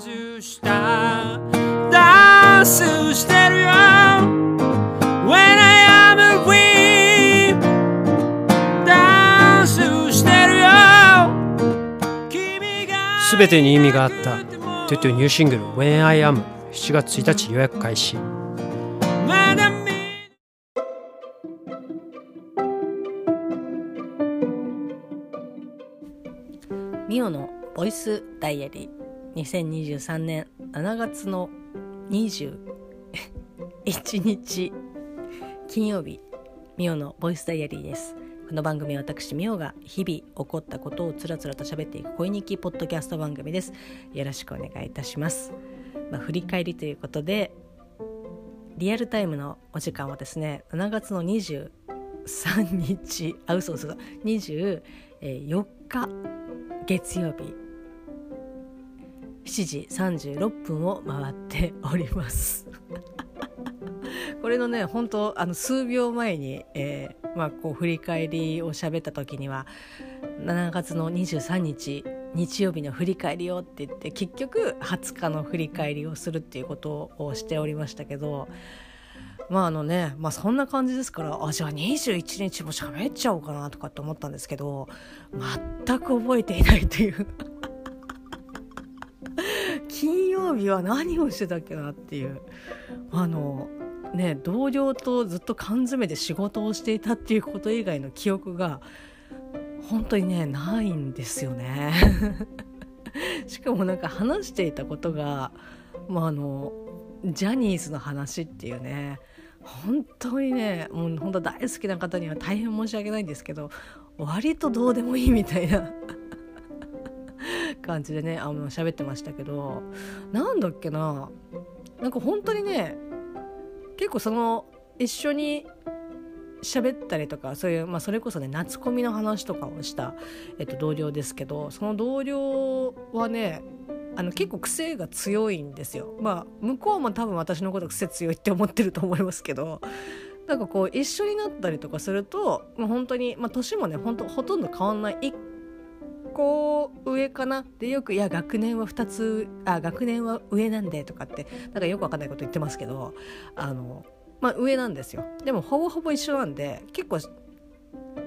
外した。ダンスしてるよ。When I am free ダンスしてるよ。君がすべてに意味があった。トゥトゥニューシングル When I Am 7月1日予約開始。ミオのボイスダイアリー2023年7月の21日金曜日ミオのボイスダイアリーです。この番組は私ミオが日々起こったことをつらつらと喋っていく恋日記ポッドキャスト番組です。よろしくお願いいたします。まあ、振り返りということでリアルタイムのお時間はですね7月の23日あ嘘嘘24日月曜日7時36分を回っております。これのね本当あの数秒前に、えーまあ、こう振り返りを喋った時には7月の23日日曜日の振り返りをって言って結局20日の振り返りをするっていうことをしておりましたけどまああのねまあそんな感じですからあじゃあ21日も喋っちゃおうかなとかって思ったんですけど全く覚えていないという。金曜日は何をしてたっけなっていう。あのね同僚とずっと缶詰で仕事をしていたっていうこと以外の記憶が本当にねないんですよね。しかもなんか話していたことが、まあ、あのジャニーズの話っていうね本当にねもう本当大好きな方には大変申し訳ないんですけど割とどうでもいいみたいな感じでねあの喋ってましたけどなんだっけななんか本当にね結構その一緒に喋ったりとかそういう、まあ、それこそね夏コミの話とかをした、えっと、同僚ですけどその同僚はねあの結構癖が強いんですよ。まあ向こうも多分私のこと癖強いって思ってると思いますけどなんかこう一緒になったりとかするともう本当にまあ年もね本当ほとんど変わんない1個上かな？でよく「いや学年は2つあ学年は上なんで」とかってなんかよくわかんないこと言ってますけどあのまあ、上なんですよ。でもほぼほぼ一緒なんで結構、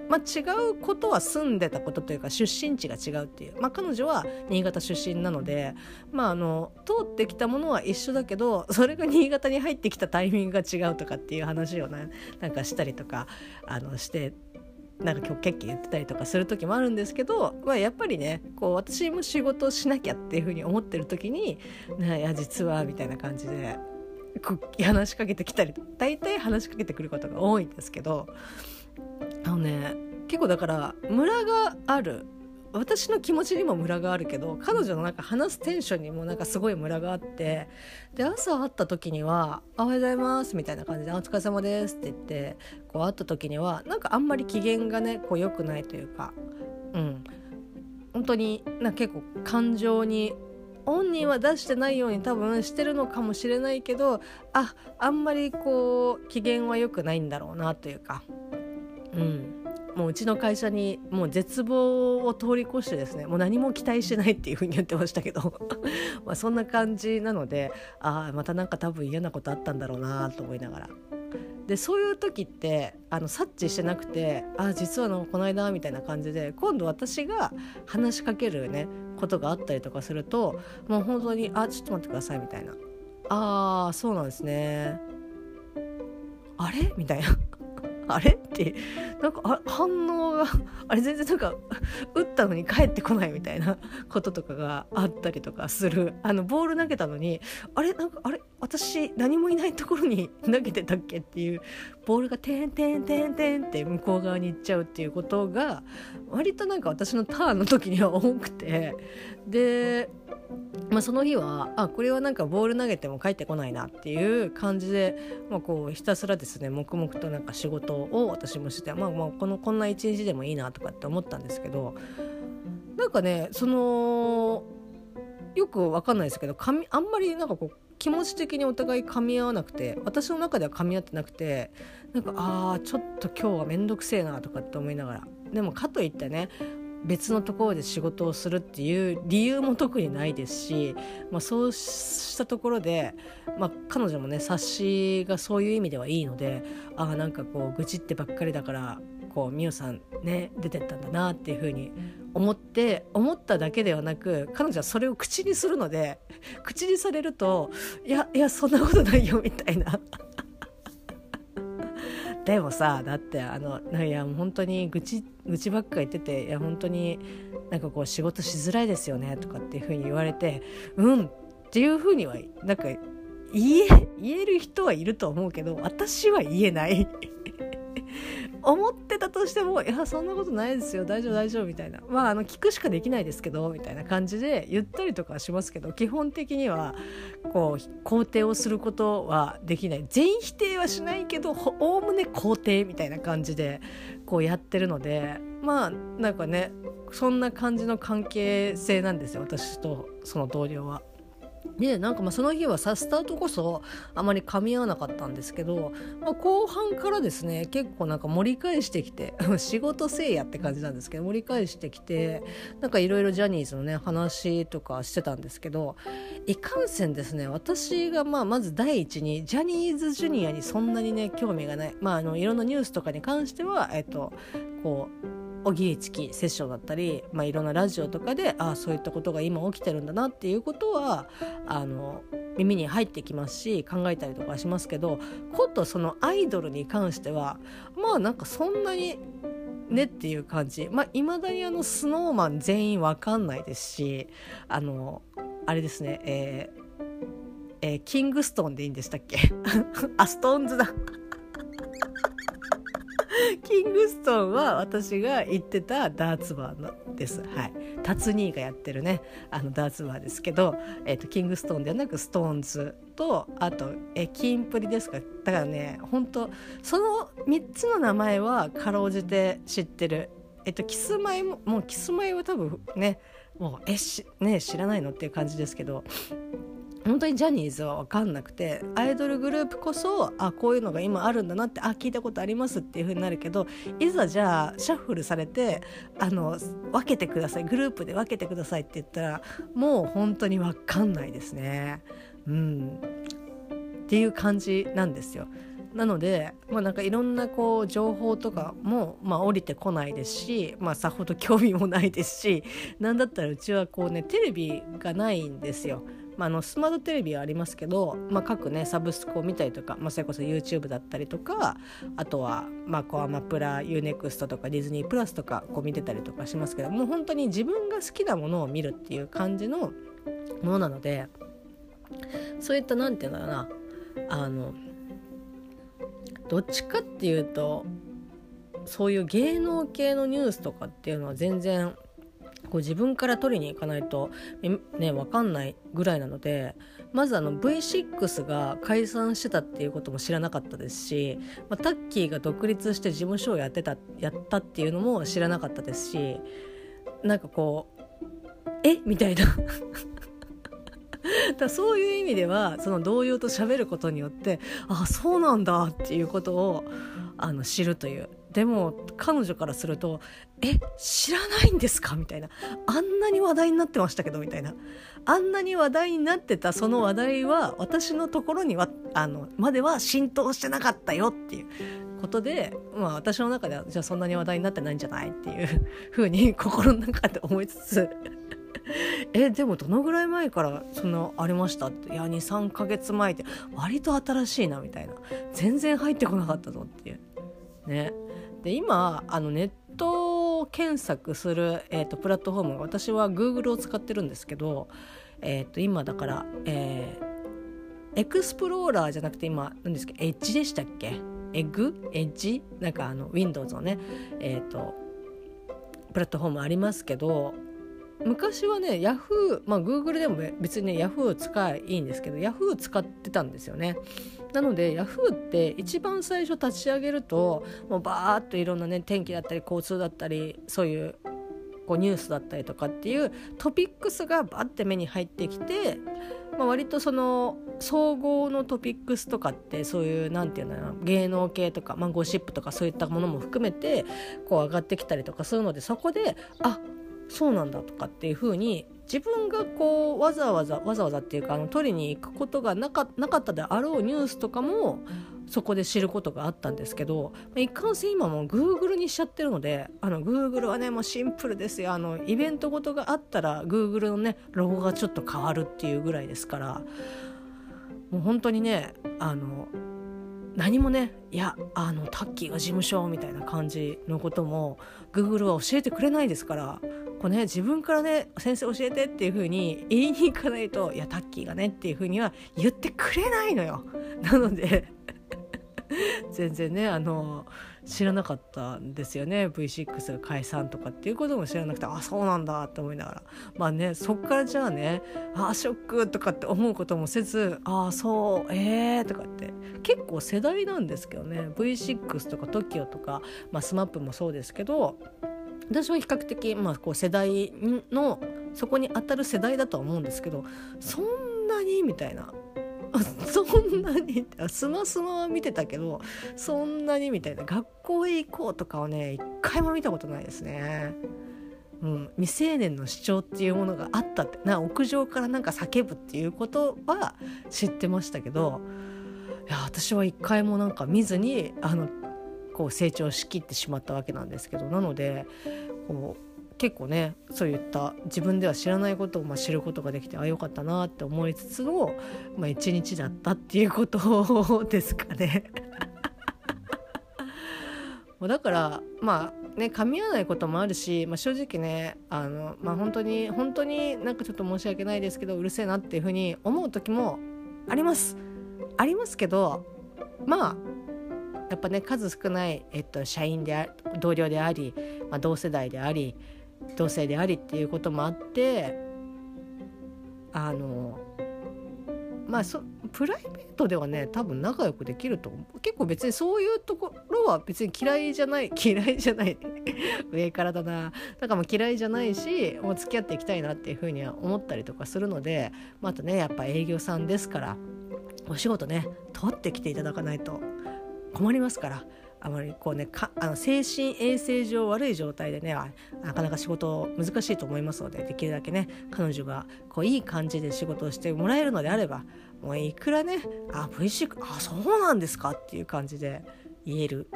まあ、違うことは住んでたことというか出身地が違うっていう、まあ、彼女は新潟出身なので、まあ、あの通ってきたものは一緒だけどそれが新潟に入ってきたタイミングが違うとかっていう話をねなんかしたりとかあのしてなんか今日ケッキ言ってたりとかする時もあるんですけど、まあ、やっぱりねこう私も仕事をしなきゃっていうふうに思ってる時に「いや実は」みたいな感じで話しかけてきたり大体話しかけてくることが多いんですけどあのね結構だから村がある私の気持ちにもムラがあるけど彼女のなんか話すテンションにもなんかすごいムラがあってで朝会った時には「おはようございます」みたいな感じで「お疲れ様です」って言ってこう会った時にはなんかあんまり機嫌がねこう良くないというかうん。本当になんか結構感情に本人は出してないように多分してるのかもしれないけどああんまりこう機嫌は良くないんだろうなというかうん。もううちの会社にもう絶望を通り越してですねもう何も期待してないっていうふうに言ってましたけど まあそんな感じなのでああまたなんか多分嫌なことあったんだろうなと思いながら。でそういう時ってあの察知してなくて「あ実はのこの間」みたいな感じで今度私が話しかけるねことがあったりとかするともう本当に「あちょっと待ってください」みたいな「ああそうなんですね」あれ？みたいな。あれ？ってなんか反応があれ全然なんか打ったのに帰ってこないみたいなこととかがあったりとかする。あのボール投げたのにあれなんかあれ私何もいないところに投げてたっけっていうボールがてんてんてんてんって向こう側に行っちゃうっていうことが割となんか私のターンの時には多くて。でまあ、その日はあこれはなんかボール投げても帰ってこないなっていう感じで、まあ、こうひたすらですね黙々となんか仕事を私もして、まあ、まあこのこんな一日でもいいなとかって思ったんですけどなんかねそのよくわかんないですけどかみあんまりなんかこう気持ち的にお互い噛み合わなくて私の中では噛み合ってなくてなんかああちょっと今日は面倒くせえなとかって思いながら。でもかといってね別のところで仕事をするっていう理由も特にないですし、まあ、そうしたところで、まあ、彼女もね察しがそういう意味ではいいのでああなんかこう愚痴ってばっかりだからこう美桜さんね出てったんだなっていうふうに思って思っただけではなく彼女はそれを口にするので口にされるといやいやそんなことないよみたいな。でもさだってあのいやもう本当に愚痴愚痴ばっか言ってていや本当になんかこう仕事しづらいですよねとかっていうふうに言われてうんっていうふうにはなんか言え言える人はいると思うけど私は言えない。思ってたとしてもいやそんなことないですよ大丈夫大丈夫みたいなまああの聞くしかできないですけどみたいな感じで言ったりとかしますけど基本的にはこう肯定をすることはできない全否定はしないけどおおむね肯定みたいな感じでこうやってるのでまあなんかねそんな感じの関係性なんですよ私とその同僚は。でなんかまあその日はさスタートこそあまり噛み合わなかったんですけど、まあ、後半からですね結構なんか盛り返してきて 仕事せいやって感じなんですけど盛り返してきてなんかいろいろジャニーズのね話とかしてたんですけどいかんせんですね私がまあまず第一にジャニーズジュニアにそんなにね興味がない。まああのいろんなニュースとかに関してはえっとこうおぎりつきセッションだったり、まあ、いろんなラジオとかでああそういったことが今起きてるんだなっていうことはあの耳に入ってきますし考えたりとかしますけどことそのアイドルに関してはまあなんかそんなにねっていう感じ。まあいまだにあのスノーマン全員わかんないですしあのあれですねえーえー、キングストーンでいいんでしたっけ？あストーンズだ。キングストンは私が行ってたダーツバーのです。はい。タツニーがやってるね、あのダーツバーですけど、えっ、ー、と、キングストーンではなくストーンズと、あと、え、キンプリですか。だからね、本当その3つの名前はかろうじて知ってる。えっと、キスマイも、もうキスマイは多分ね、もう、え、し、ね、知らないのっていう感じですけど、本当にジャニーズは分かんなくてアイドルグループこそあこういうのが今あるんだなってあ聞いたことありますっていう風になるけどいざじゃあシャッフルされてあの分けてくださいグループで分けてくださいって言ったらもう本当に分かんないですね。うん、っていう感じなんですよ。なので、まあ、なんかいろんなこう情報とかも、まあ、降りてこないですし、まあ、さほど興味もないですしなんだったらうちはこうねテレビがないんですよ。まあ、あのスマートテレビはありますけど、まあ、各ねサブスクを見たりとか、まあ、それこそ YouTube だったりとかあとは、まあ、こうアマプラ UNEXT とかディズニープラスとかこう見てたりとかしますけどもう本当に自分が好きなものを見るっていう感じのものなのでそういった何て言うんだろうなあのどっちかっていうとそういう芸能系のニュースとかっていうのは全然こう自分から取りに行かないとね分かんないぐらいなのでまずあの V6 が解散してたっていうことも知らなかったですし、まあ、タッキーが独立して事務所をやってたやったっていうのも知らなかったですしなんかこうえ？みたいな。だそういう意味ではその同僚と喋ることによってあそうなんだっていうことをあの知るという。でも彼女からすると「え知らないんですか?」みたいな「あんなに話題になってましたけど」みたいなあんなに話題になってたその話題は私のところにはあのまでは浸透してなかったよっていう。ことで、まあ、私の中ではじゃあそんなに話題になってないんじゃない？っていう。ふうに心の中で思いつつえでもどのぐらい前からそんなありました？っていや23ヶ月前って割と新しいなみたいな全然入ってこなかったぞっていう。で今あのネット検索する、えーと、プラットフォーム私は Google を使ってるんですけど、えーと、今だから、えー、エクスプローラーじゃなくて今何ですかエッジでしたっけ？エグ？エッジ？なんかあの Windows のねえっ、ー、とプラットフォームありますけど昔はね Yahoo まあ Google でも別にね Yahoo 使いいいんですけど Yahoo 使ってたんですよね。なので Yahoo って一番最初立ち上げるともうバーッといろんなね天気だったり交通だったりそういうこうニュースだったりとかっていうトピックスがバッて目に入ってきて、まあ、割とその総合のトピックスとかってそういう何て言うんだろう芸能系とか、まあ、ゴシップとかそういったものも含めてこう上がってきたりとかするのでそこであそうなんだとかっていうふうに自分がこうわざわざわざわざっていうかあの取りに行くことがなかなかったであろうニュースとかもそこで知ることがあったんですけど一貫性今もう Google にしちゃってるのであの Google はねもうシンプルですよ。あのイベントごとがあったら Google のねロゴがちょっと変わるっていうぐらいですからもう本当にねあの何もねいやあのタッキーが事務所みたいな感じのこともグーグルは教えてくれないですからこう、ね、自分からね先生教えてっていう風に言いに行かないといやタッキーがねっていう風には言ってくれないのよ。なので 全然ねあの知らなかったんですよね。V6 が解散とかっていうことも知らなくてあそうなんだって思いながら。まあねそっからじゃあねあショックとかって思うこともせずあそうえーとかって。結構世代なんですけどね V6 とか TOKIO とか、まあ、SMAP もそうですけど私は比較的、まあ、こう世代のそこに当たる世代だとは思うんですけどそんなにみたいな そんなにスマスマは見てたけどそんなにみたいな学校へ行こうとかはね一回も見たことないですね。うん、未成年の主張っていうものがあったってな屋上からなんか叫ぶっていうことは知ってましたけどいや私は一回もなんか見ずにあのこう成長しきってしまったわけなんですけどなのでこう結構ねそういった自分では知らないことをまあ知ることができてあよかったなって思いつつの、まあ、一日だったっていうこと ですかね。だからまあね噛み合わないこともあるし、まあ、正直ねあの、まあ、本当に本当になんかちょっと申し訳ないですけどうるせえなっていうふうに思う時もあります。ありますけどまあやっぱね数少ない、えっと、社員で同僚であり、まあ、同世代であり同性でありっていうこともあってあのまあそプライベートではね多分仲良くできると思う。結構別にそういうところは別に嫌いじゃない 嫌いじゃない。上からだな。だからもう嫌いじゃないしもう付き合っていきたいなっていうふうには思ったりとかするのでまたねやっぱ営業さんですからお仕事ね取ってきていただかないと困りますから。あまりこうねかあの精神衛生上悪い状態でねなかなか仕事難しいと思いますのでできるだけね彼女がこういい感じで仕事をしてもらえるのであればもういくらねあ V6 あそうなんですかっていう感じで言える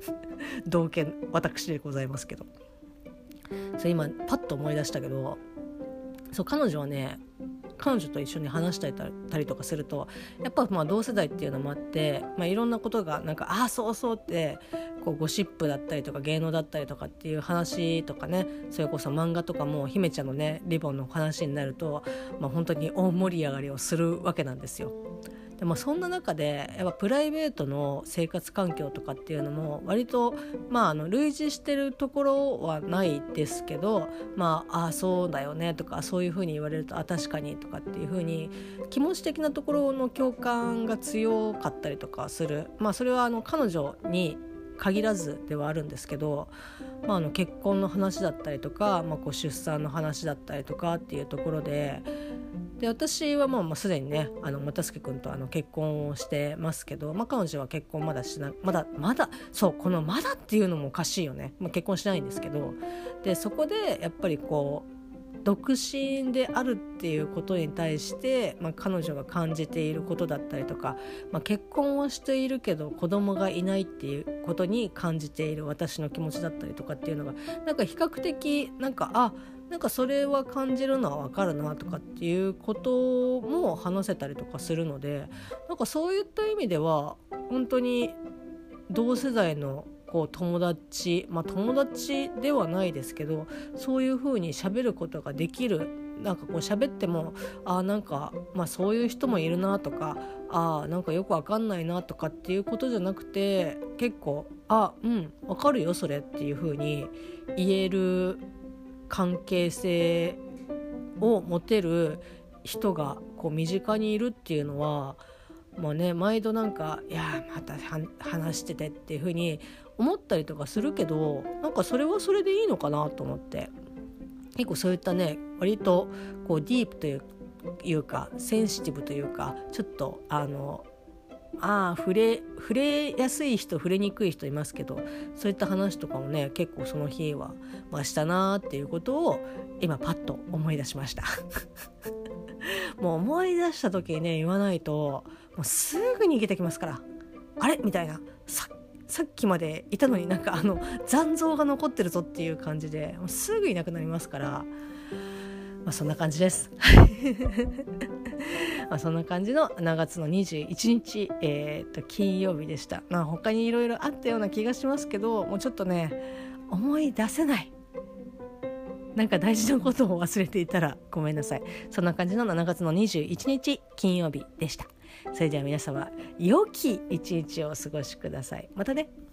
同見私でございますけど。それ今パッと思い出したけどそう彼女はね彼女と一緒に話したりとかするとやっぱまあ同世代っていうのもあって、まあ、いろんなことがなんかああそうそうってこうゴシップだったりとか芸能だったりとかっていう話とかねそれこそ漫画とかも姫ちゃんのねリボンの話になると、まあ、本当に大盛り上がりをするわけなんですよ。でもそんな中でやっぱプライベートの生活環境とかっていうのも割とまああの類似してるところはないですけどまああそうだよねとかそういうふうに言われるとあ確かにとかっていうふうに気持ち的なところの共感が強かったりとかする。まあそれはあの彼女に限らずではあるんですけど、まあ、あの結婚の話だったりとか、まあ、こう出産の話だったりとかっていうところでで私はもうもうすでにねあの又助君とあの結婚をしてますけど、まあ、彼女は結婚まだしなまだまだそうこの「まだ」っていうのもおかしいよね、まあ、結婚しないんですけど。でそこでやっぱりこう独身であるっていうことに対して、まあ、彼女が感じていることだったりとか、まあ、結婚をしているけど子供がいないっていうことに感じている私の気持ちだったりとかっていうのがなんか比較的なんかあなんかそれは感じるのは分かるなとかっていうことも話せたりとかするのでなんかそういった意味では本当に同世代のこう友達まあ友達ではないですけどそういうふうに喋ることができるなんかこう喋ってもあなんか、まあ、そういう人もいるなとかあなんかよくわかんないなとかっていうことじゃなくて結構あうんわかるよそれっていうふうに言える関係性を持てる人がこう身近にいるっていうのはもうね毎度なんか「いやまた話してて」っていう風に思ったりとかするけどなんかそれはそれでいいのかなと思って。結構そういったね割とこうディープというかセンシティブというかちょっとあのああ触れ触れやすい人触れにくい人いますけどそういった話とかもね結構その日は、まあ、したなーっていうことを今パッと思い出しました。もう思い出した時にね言わないともうすぐ逃げてきますから。あれ？みたいな。ささっきまでいたのになんかあの残像が残ってるぞっていう感じでもうすぐいなくなりますから。まあそんな感じです。まあそんな感じの7月の21日、えー、と金曜日でした。まあ他にいろいろあったような気がしますけどもうちょっとね思い出せない。なんか大事なことを忘れていたらごめんなさい。そんな感じの7月の21日金曜日でした。それでは皆様良き一日をお過ごしください。またね。